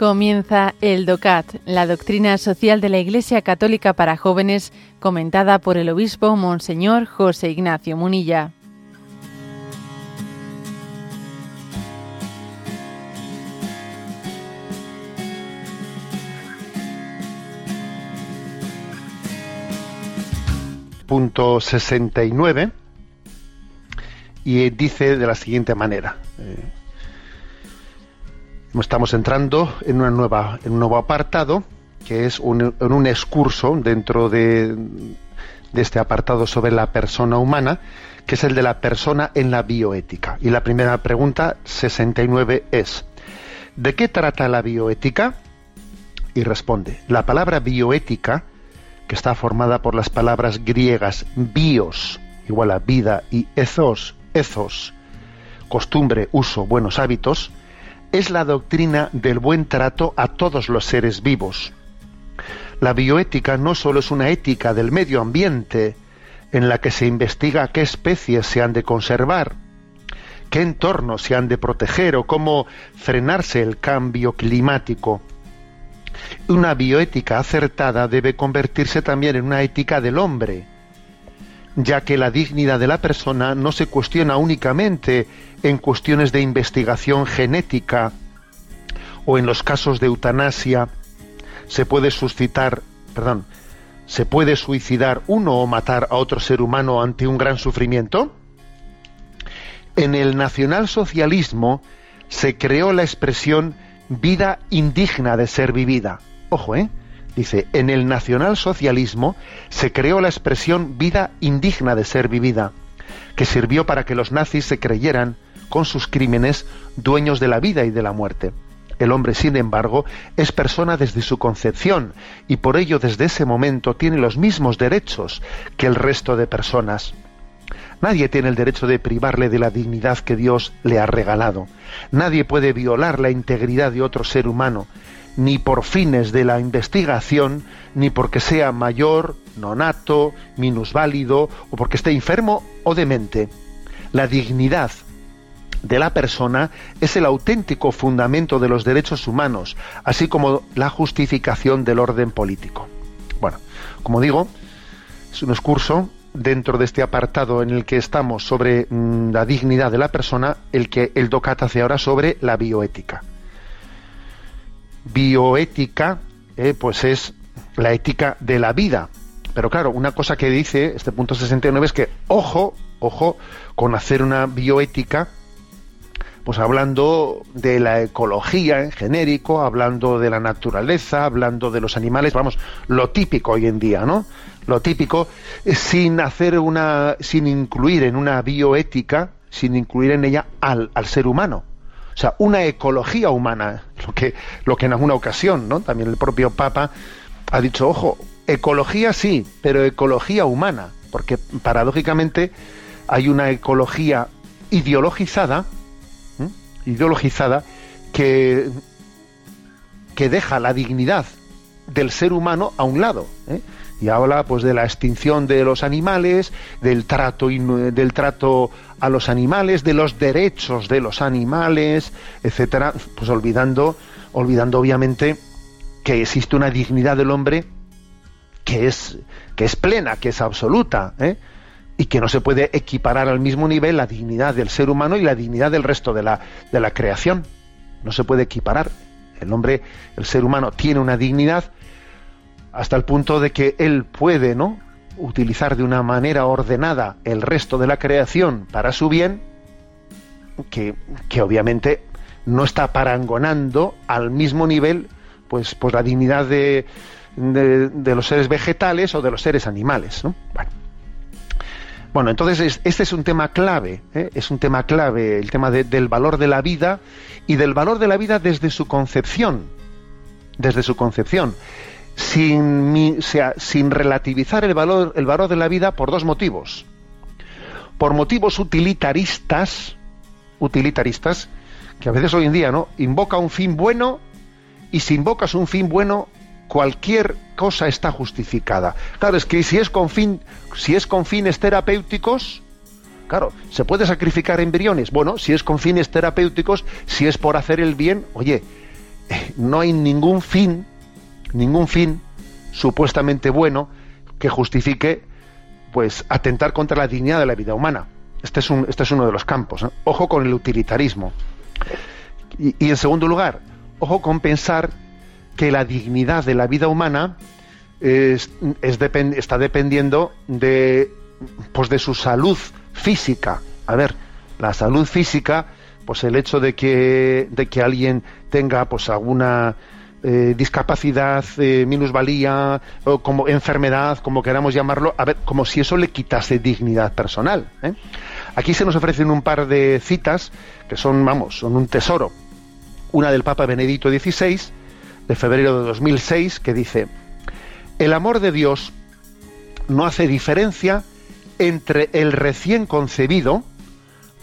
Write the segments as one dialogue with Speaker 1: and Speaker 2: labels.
Speaker 1: Comienza el DOCAT, la doctrina social de la Iglesia Católica para jóvenes, comentada por el obispo Monseñor José Ignacio Munilla.
Speaker 2: Punto 69 y dice de la siguiente manera. Eh, Estamos entrando en, un nuevo apartado, que es un, en un excurso dentro de, de este apartado sobre la persona humana, que es el de la persona en la bioética. Y la primera pregunta, 69, es, ¿de qué trata la bioética? Y responde, la palabra bioética, que está formada por las palabras griegas bios, igual a vida, y ethos, ethos, costumbre, uso, buenos hábitos, es la doctrina del buen trato a todos los seres vivos. La bioética no solo es una ética del medio ambiente, en la que se investiga qué especies se han de conservar, qué entornos se han de proteger o cómo frenarse el cambio climático. Una bioética acertada debe convertirse también en una ética del hombre, ya que la dignidad de la persona no se cuestiona únicamente en cuestiones de investigación genética o en los casos de eutanasia se puede suscitar, perdón, se puede suicidar uno o matar a otro ser humano ante un gran sufrimiento? En el nacionalsocialismo se creó la expresión vida indigna de ser vivida. Ojo, ¿eh? Dice, en el nacionalsocialismo se creó la expresión vida indigna de ser vivida, que sirvió para que los nazis se creyeran con sus crímenes dueños de la vida y de la muerte. El hombre, sin embargo, es persona desde su concepción y por ello desde ese momento tiene los mismos derechos que el resto de personas. Nadie tiene el derecho de privarle de la dignidad que Dios le ha regalado. Nadie puede violar la integridad de otro ser humano, ni por fines de la investigación, ni porque sea mayor, nonato, minusválido, o porque esté enfermo o demente. La dignidad de la persona es el auténtico fundamento de los derechos humanos, así como la justificación del orden político. Bueno, como digo, es un excurso dentro de este apartado en el que estamos sobre mm, la dignidad de la persona, el que el DOCAT hace ahora sobre la bioética. Bioética, eh, pues es la ética de la vida. Pero claro, una cosa que dice este punto 69 es que, ojo, ojo, con hacer una bioética pues hablando de la ecología en genérico, hablando de la naturaleza, hablando de los animales, vamos, lo típico hoy en día, ¿no? Lo típico, sin hacer una, sin incluir en una bioética, sin incluir en ella al, al ser humano. O sea, una ecología humana, lo que, lo que en alguna ocasión, ¿no? También el propio Papa ha dicho, ojo, ecología sí, pero ecología humana, porque paradójicamente hay una ecología ideologizada, ideologizada que, que deja la dignidad del ser humano a un lado. ¿eh? Y habla pues de la extinción de los animales, del trato, del trato a los animales, de los derechos de los animales, etcétera, pues olvidando, olvidando obviamente que existe una dignidad del hombre que es, que es plena, que es absoluta. ¿eh? y que no se puede equiparar al mismo nivel la dignidad del ser humano y la dignidad del resto de la, de la creación. No se puede equiparar. El hombre, el ser humano, tiene una dignidad hasta el punto de que él puede, ¿no? utilizar de una manera ordenada el resto de la creación para su bien, que, que obviamente no está parangonando al mismo nivel pues, pues la dignidad de, de, los seres vegetales o de los seres animales. ¿no? Bueno, entonces este es un tema clave, ¿eh? es un tema clave, el tema del valor de la vida y del valor de la vida desde su concepción, desde su concepción, sin, sea, sin relativizar el valor, el valor de la vida por dos motivos. Por motivos utilitaristas, utilitaristas, que a veces hoy en día, ¿no? Invoca un fin bueno y si invocas un fin bueno, cualquier cosa está justificada. Claro, es que si es con fin, si es con fines terapéuticos, claro, se puede sacrificar embriones. Bueno, si es con fines terapéuticos, si es por hacer el bien, oye, no hay ningún fin, ningún fin supuestamente bueno que justifique pues atentar contra la dignidad de la vida humana. Este es, un, este es uno de los campos. Ojo con el utilitarismo. Y, en segundo lugar, ojo con pensar que la dignidad de la vida humana es, está dependiendo de, pues de su salud física. A ver, la salud física, pues el hecho de que, de que alguien tenga pues alguna eh, discapacidad, eh, minusvalía, o como enfermedad, como queramos llamarlo, a ver, como si eso le quitase dignidad personal. ¿eh? Aquí se nos ofrecen un par de citas que son, vamos, son un tesoro. Una del Papa Benedicto XVI, de febrero de 2006, que dice, el amor de Dios no hace diferencia entre el recién concebido,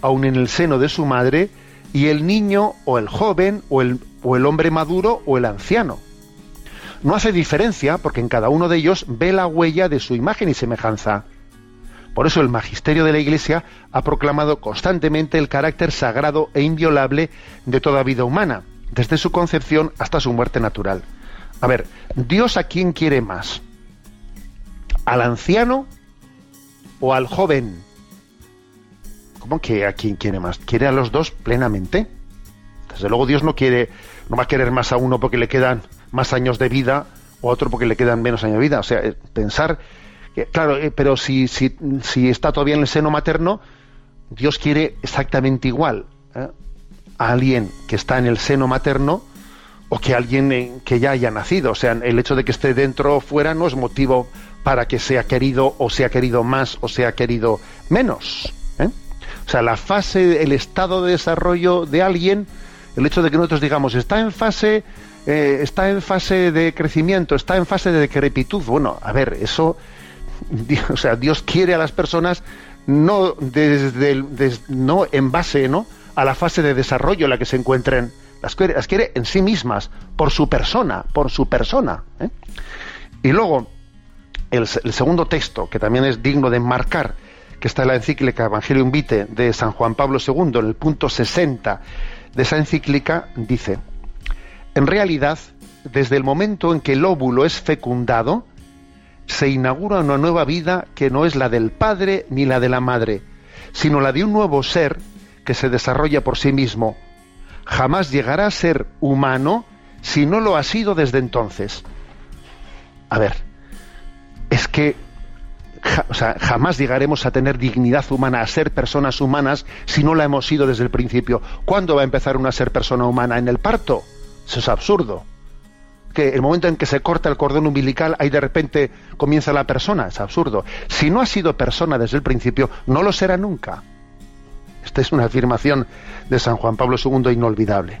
Speaker 2: aun en el seno de su madre, y el niño o el joven o el, o el hombre maduro o el anciano. No hace diferencia porque en cada uno de ellos ve la huella de su imagen y semejanza. Por eso el magisterio de la Iglesia ha proclamado constantemente el carácter sagrado e inviolable de toda vida humana, desde su concepción hasta su muerte natural. A ver, ¿Dios a quién quiere más? ¿Al anciano o al joven? ¿Cómo que a quién quiere más? Quiere a los dos plenamente. Desde luego Dios no quiere, no va a querer más a uno porque le quedan más años de vida o a otro porque le quedan menos años de vida. O sea, eh, pensar que, claro, eh, pero si, si, si, está todavía en el seno materno, Dios quiere exactamente igual ¿eh? a alguien que está en el seno materno o que alguien que ya haya nacido. O sea, el hecho de que esté dentro o fuera no es motivo para que sea querido o sea querido más o sea querido menos. O sea, la fase, el estado de desarrollo de alguien, el hecho de que nosotros digamos, está en fase, eh, está en fase de crecimiento, está en fase de decrepitud. Bueno, a ver, eso, o sea, Dios quiere a las personas no desde, no en base, ¿no? a la fase de desarrollo en la que se encuentren. Las quiere, las quiere en sí mismas, por su persona, por su persona. ¿eh? Y luego, el, el, segundo texto, que también es digno de marcar que está en la encíclica Evangelium Vitae de San Juan Pablo II, en el punto 60 de esa encíclica, dice, en realidad, desde el momento en que el óvulo es fecundado, se inaugura una nueva vida que no es la del padre ni la de la madre, sino la de un nuevo ser que se desarrolla por sí mismo. Jamás llegará a ser humano si no lo ha sido desde entonces. A ver, es que o sea, jamás llegaremos a tener dignidad humana, a ser personas humanas, si no la hemos sido desde el principio. ¿Cuándo va a empezar una ser persona humana? ¿En el parto? Eso es absurdo. Que el momento en que se corta el cordón umbilical, ahí de repente comienza la persona. Es absurdo. Si no ha sido persona desde el principio, no lo será nunca. Esta es una afirmación de San Juan Pablo II inolvidable.